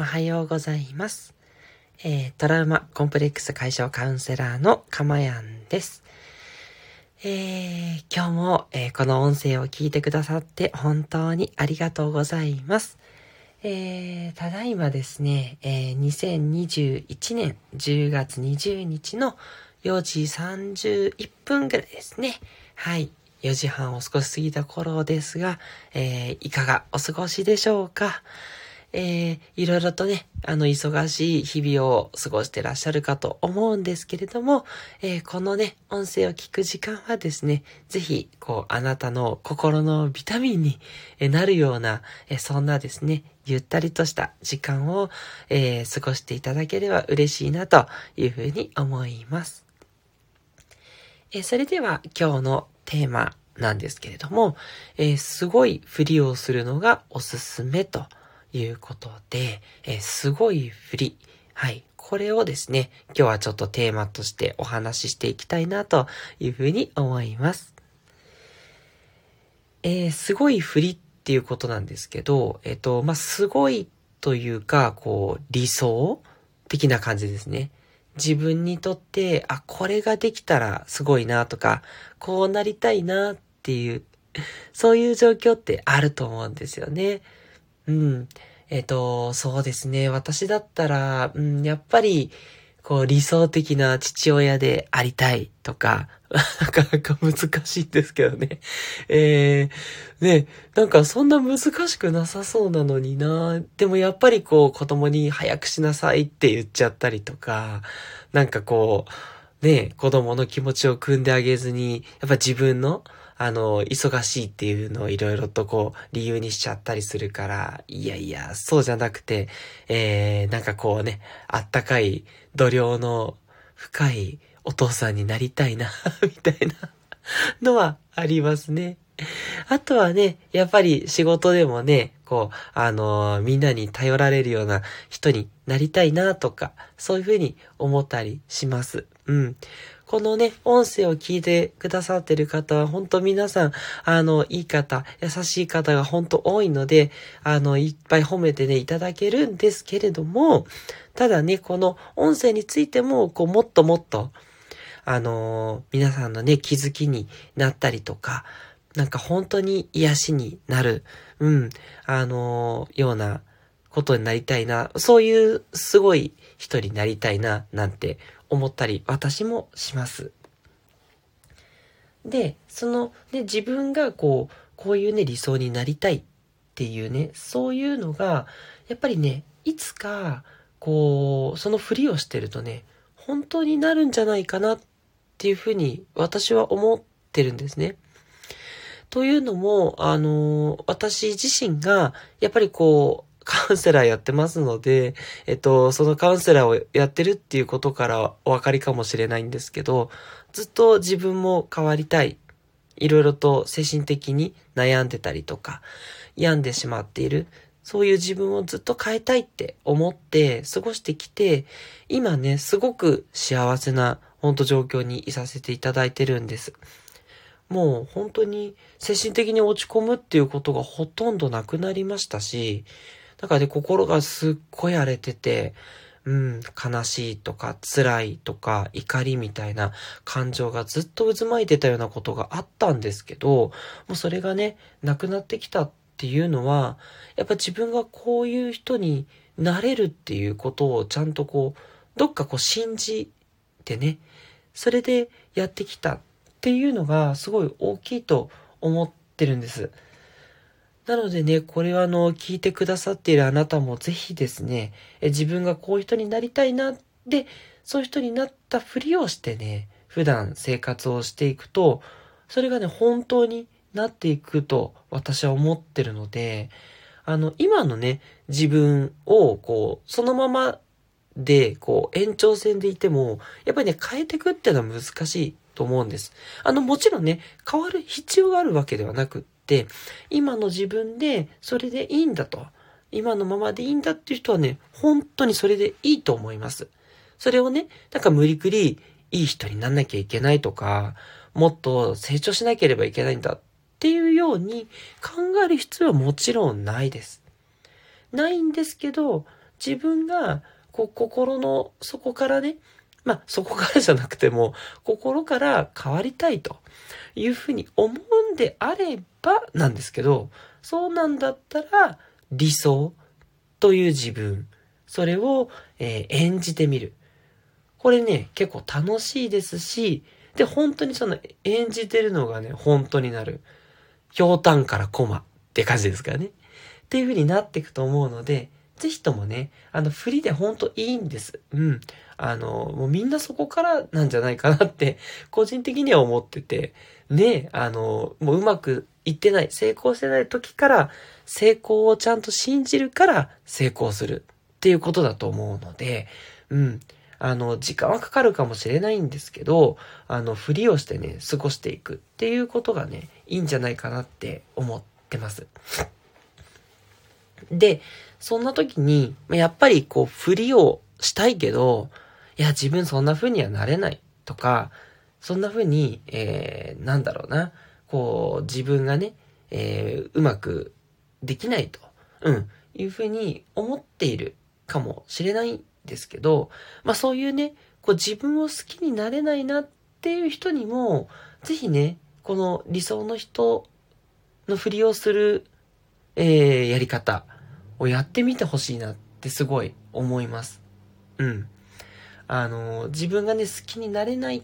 おはようございます。えー、トラウマコンプレックス解消カウンセラーのかまやんです。えー、今日も、えー、この音声を聞いてくださって本当にありがとうございます。えー、ただいまですね、えー、2021年10月20日の4時31分ぐらいですね。はい。4時半を少し過ぎた頃ですが、えー、いかがお過ごしでしょうか？えー、いろいろとね、あの、忙しい日々を過ごしてらっしゃるかと思うんですけれども、えー、このね、音声を聞く時間はですね、ぜひ、こう、あなたの心のビタミンになるような、えー、そんなですね、ゆったりとした時間を、えー、過ごしていただければ嬉しいなというふうに思います。えー、それでは今日のテーマなんですけれども、えー、すごいふりをするのがおすすめということで、えー、すごいふり。はい。これをですね、今日はちょっとテーマとしてお話ししていきたいなというふうに思います。えー、すごいふりっていうことなんですけど、えっ、と、まあ、すごいというか、こう、理想的な感じですね。自分にとって、あ、これができたらすごいなとか、こうなりたいなっていう、そういう状況ってあると思うんですよね。うん。えっ、と、そうですね。私だったら、うん、やっぱり、こう理想的な父親でありたいとか、なかなか難しいんですけどね。えー、ね、なんかそんな難しくなさそうなのにな。でもやっぱりこう子供に早くしなさいって言っちゃったりとか、なんかこう、ね、子供の気持ちを汲んであげずに、やっぱ自分のあの、忙しいっていうのをいろいろとこう、理由にしちゃったりするから、いやいや、そうじゃなくて、えー、なんかこうね、あったかい、度量の深いお父さんになりたいな みたいなのはありますね。あとはね、やっぱり仕事でもね、こう、あのー、みんなに頼られるような人になりたいなとか、そういうふうに思ったりします。うん。このね、音声を聞いてくださってる方は、本当皆さん、あの、いい方、優しい方が本当多いので、あの、いっぱい褒めてね、いただけるんですけれども、ただね、この音声についても、こう、もっともっと、あの皆さんのね、気づきになったりとか、なんか本当に癒しになる、うん、あのようなことになりたいな、そういうすごい人になりたいな、なんて思ったり、私もします。で、その、ね、自分がこう、こういうね、理想になりたいっていうね、そういうのが、やっぱりね、いつか、こう、そのふりをしてるとね、本当になるんじゃないかなっていうふうに私は思ってるんですね。というのも、あの、私自身が、やっぱりこう、カウンセラーやってますので、えっと、そのカウンセラーをやってるっていうことからお分かりかもしれないんですけど、ずっと自分も変わりたい。いろいろと精神的に悩んでたりとか、病んでしまっている。そういう自分をずっと変えたいって思って過ごしてきて、今ね、すごく幸せな、本当状況にいさせていただいてるんです。もう本当に精神的に落ち込むっていうことがほとんどなくなりましたし、だからね、心がすっごい荒れてて、うん、悲しいとか辛いとか怒りみたいな感情がずっと渦巻いてたようなことがあったんですけど、もうそれがね、なくなってきたっていうのは、やっぱ自分がこういう人になれるっていうことをちゃんとこう、どっかこう信じてね、それでやってきたっていうのがすごい大きいと思ってるんです。なのでね、これはあの、聞いてくださっているあなたもぜひですね、自分がこういう人になりたいな、で、そういう人になったふりをしてね、普段生活をしていくと、それがね、本当になっていくと私は思ってるので、あの、今のね、自分をこう、そのままで、こう、延長線でいても、やっぱりね、変えていくっていうのは難しいと思うんです。あの、もちろんね、変わる必要があるわけではなく、今の自分でそれでいいんだと。今のままでいいんだっていう人はね、本当にそれでいいと思います。それをね、なんか無理くりいい人になんなきゃいけないとか、もっと成長しなければいけないんだっていうように考える必要はもちろんないです。ないんですけど、自分が、こう、心の底からね、まあ、そこからじゃなくても、心から変わりたいというふうに思うんであればなんですけど、そうなんだったら、理想という自分、それを、えー、演じてみる。これね、結構楽しいですし、で、本当にその演じてるのがね、本当になる。ひょうたんからコマって感じですからね。っていう風になっていくと思うので、ぜひともね、あの、振りでほんといいんです。うん。あの、もうみんなそこからなんじゃないかなって、個人的には思ってて、ね、あの、もううまくいってない、成功してない時から、成功をちゃんと信じるから成功するっていうことだと思うので、うん。あの、時間はかかるかもしれないんですけど、あの、ふりをしてね、過ごしていくっていうことがね、いいんじゃないかなって思ってます。で、そんな時に、やっぱりこう、ふりをしたいけど、いや、自分そんな風にはなれないとか、そんな風に、えー、なんだろうな、こう、自分がね、えー、うまくできないと、うん、いう風に思っているかもしれないんですけど、まあそういうね、こう自分を好きになれないなっていう人にも、ぜひね、この理想の人のふりをする、えー、やり方をやってみてほしいなってすごい思います。うん。あの、自分がね、好きになれない、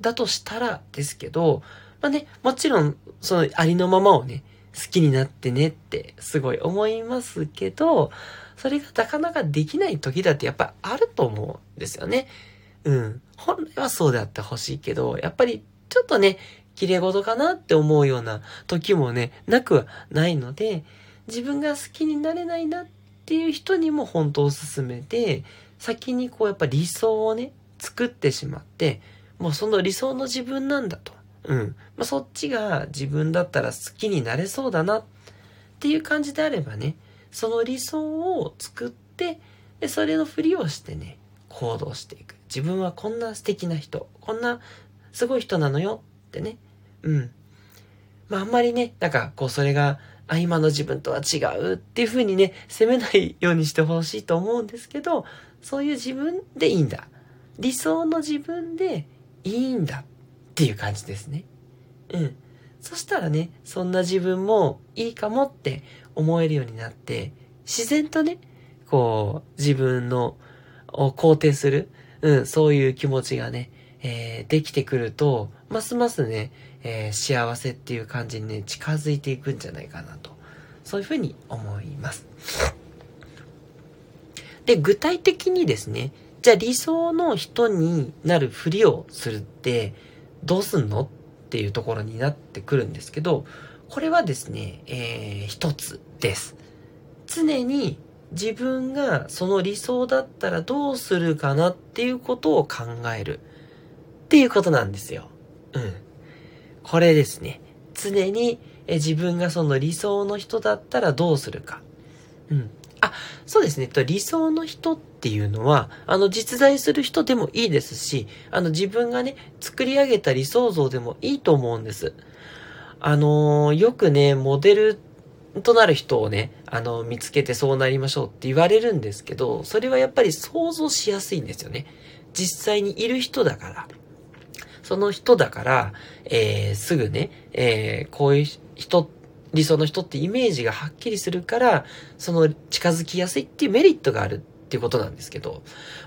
だとしたらですけど、まあね、もちろん、そのありのままをね、好きになってねってすごい思いますけど、それがなかなかできない時だってやっぱあると思うんですよね。うん。本来はそうであってほしいけど、やっぱりちょっとね、綺麗事かなって思うような時もね、なくはないので、自分が好きになれないなっていう人にも本当おすすめで、先にこうやっぱ理想をね、作ってしまって、もうその理想の自分なんだと。うん。まあ、そっちが自分だったら好きになれそうだなっていう感じであればね、その理想を作って、で、それのふりをしてね、行動していく。自分はこんな素敵な人、こんなすごい人なのよってね。うん。まあ、あんまりね、なんか、こう、それが、あ、今の自分とは違うっていう風にね、責めないようにしてほしいと思うんですけど、そういう自分でいいんだ。理想の自分でいいんだっていう感じですね。うん。そしたらね、そんな自分もいいかもって思えるようになって、自然とね、こう、自分の、を肯定する、うん、そういう気持ちがね、えー、できてくると、ますますね、えー、幸せっていう感じにね、近づいていくんじゃないかなと。そういうふうに思います。で、具体的にですね、じゃあ理想の人になるふりをするって、どうすんの？っていうところになってくるんですけど、これはですね、えー、一つです。常に自分がその理想だったらどうするかなっていうことを考えるっていうことなんですよ。うん。これですね。常に自分がその理想の人だったらどうするか。うん。あ、そうですね。と理想の人っていうのは、あの、実在する人でもいいですし、あの、自分がね、作り上げた理想像でもいいと思うんです。あの、よくね、モデルとなる人をね、あの、見つけてそうなりましょうって言われるんですけど、それはやっぱり想像しやすいんですよね。実際にいる人だから。その人だから、えー、すぐね、えー、こういう人って理想の人ってイメージがはっきりするから、その近づきやすいっていうメリットがあるっていうことなんですけど、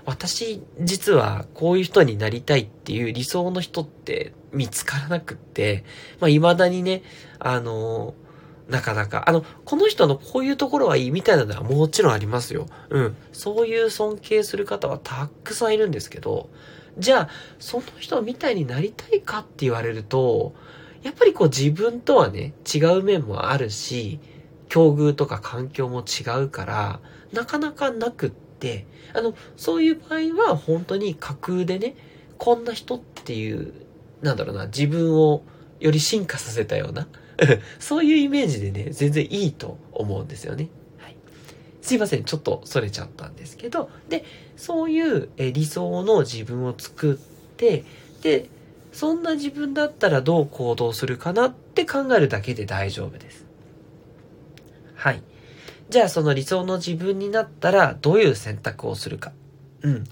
私実はこういう人になりたいっていう理想の人って見つからなくって、まあ未だにね、あのなかなか、あの、この人のこういうところはいいみたいなのはもちろんありますよ。うん。そういう尊敬する方はたくさんいるんですけど、じゃあ、その人みたいになりたいかって言われると、やっぱりこう自分とはね、違う面もあるし、境遇とか環境も違うから、なかなかなくって、あの、そういう場合は本当に架空でね、こんな人っていう、なんだろうな、自分をより進化させたような、そういうイメージでね、全然いいと思うんですよね。はい。すいません、ちょっとそれちゃったんですけど、で、そういう理想の自分を作って、で、そんな自分だったらどう行動するかなって考えるだけで大丈夫です。はい。じゃあその理想の自分になったらどういう選択をするか。うん。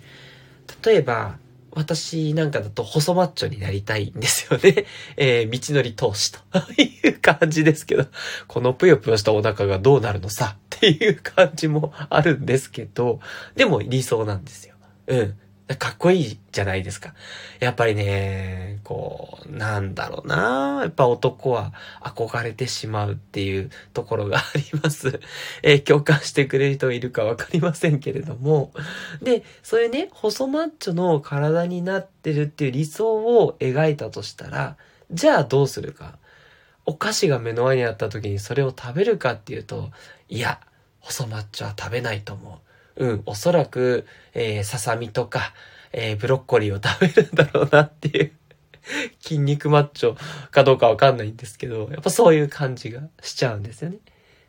例えば、私なんかだと細マッチョになりたいんですよね。えー、道のり通しと いう感じですけど、このぷよぷよしたお腹がどうなるのさっていう感じもあるんですけど、でも理想なんですよ。うん。かっこいいじゃないですか。やっぱりね、こう、なんだろうなやっぱ男は憧れてしまうっていうところがあります。えー、共感してくれる人がいるかわかりませんけれども。で、そういうね、細マッチョの体になってるっていう理想を描いたとしたら、じゃあどうするか。お菓子が目の前にあった時にそれを食べるかっていうと、いや、細マッチョは食べないと思う。うん、おそらく、えー、ささみとか、えー、ブロッコリーを食べるんだろうなっていう 筋肉マッチョかどうかわかんないんですけど、やっぱそういう感じがしちゃうんですよね。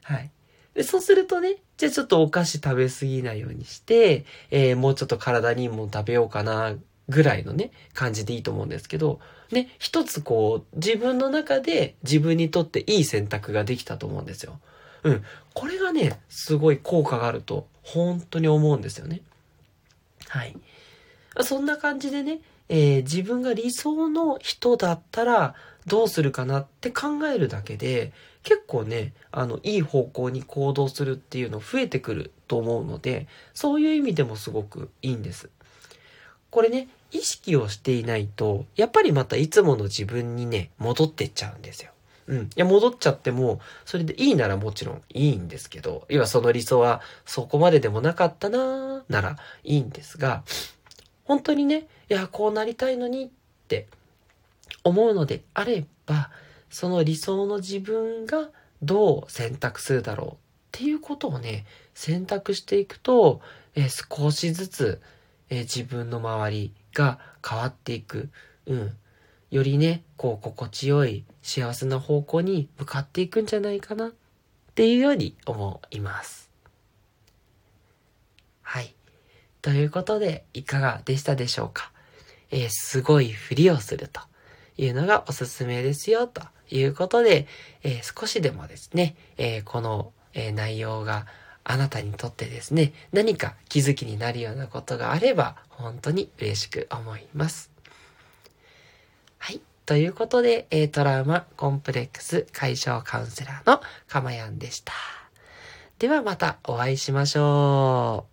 はい。で、そうするとね、じゃあちょっとお菓子食べ過ぎないようにして、えー、もうちょっと体にも食べようかな、ぐらいのね、感じでいいと思うんですけど、ね、一つこう、自分の中で自分にとっていい選択ができたと思うんですよ。うん。これがね、すごい効果があると、本当に思うんですよね。はい。そんな感じでね、えー、自分が理想の人だったらどうするかなって考えるだけで、結構ね、あの、いい方向に行動するっていうの増えてくると思うので、そういう意味でもすごくいいんです。これね、意識をしていないと、やっぱりまたいつもの自分にね、戻ってっちゃうんですよ。うん。いや、戻っちゃっても、それでいいならもちろんいいんですけど、要はその理想はそこまででもなかったなならいいんですが、本当にね、いや、こうなりたいのにって思うのであれば、その理想の自分がどう選択するだろうっていうことをね、選択していくと、えー、少しずつ、えー、自分の周りが変わっていく。うん。よりね、こう、心地よい幸せな方向に向かっていくんじゃないかなっていうように思います。はい。ということで、いかがでしたでしょうか？えー、すごいふりをするというのがおすすめですよ、ということで、えー、少しでもですね、えー、この、え内容があなたにとってですね、何か気づきになるようなことがあれば、本当に嬉しく思います。ということで、えトラウマコンプレックス解消カウンセラーのかまやんでした。ではまたお会いしましょう。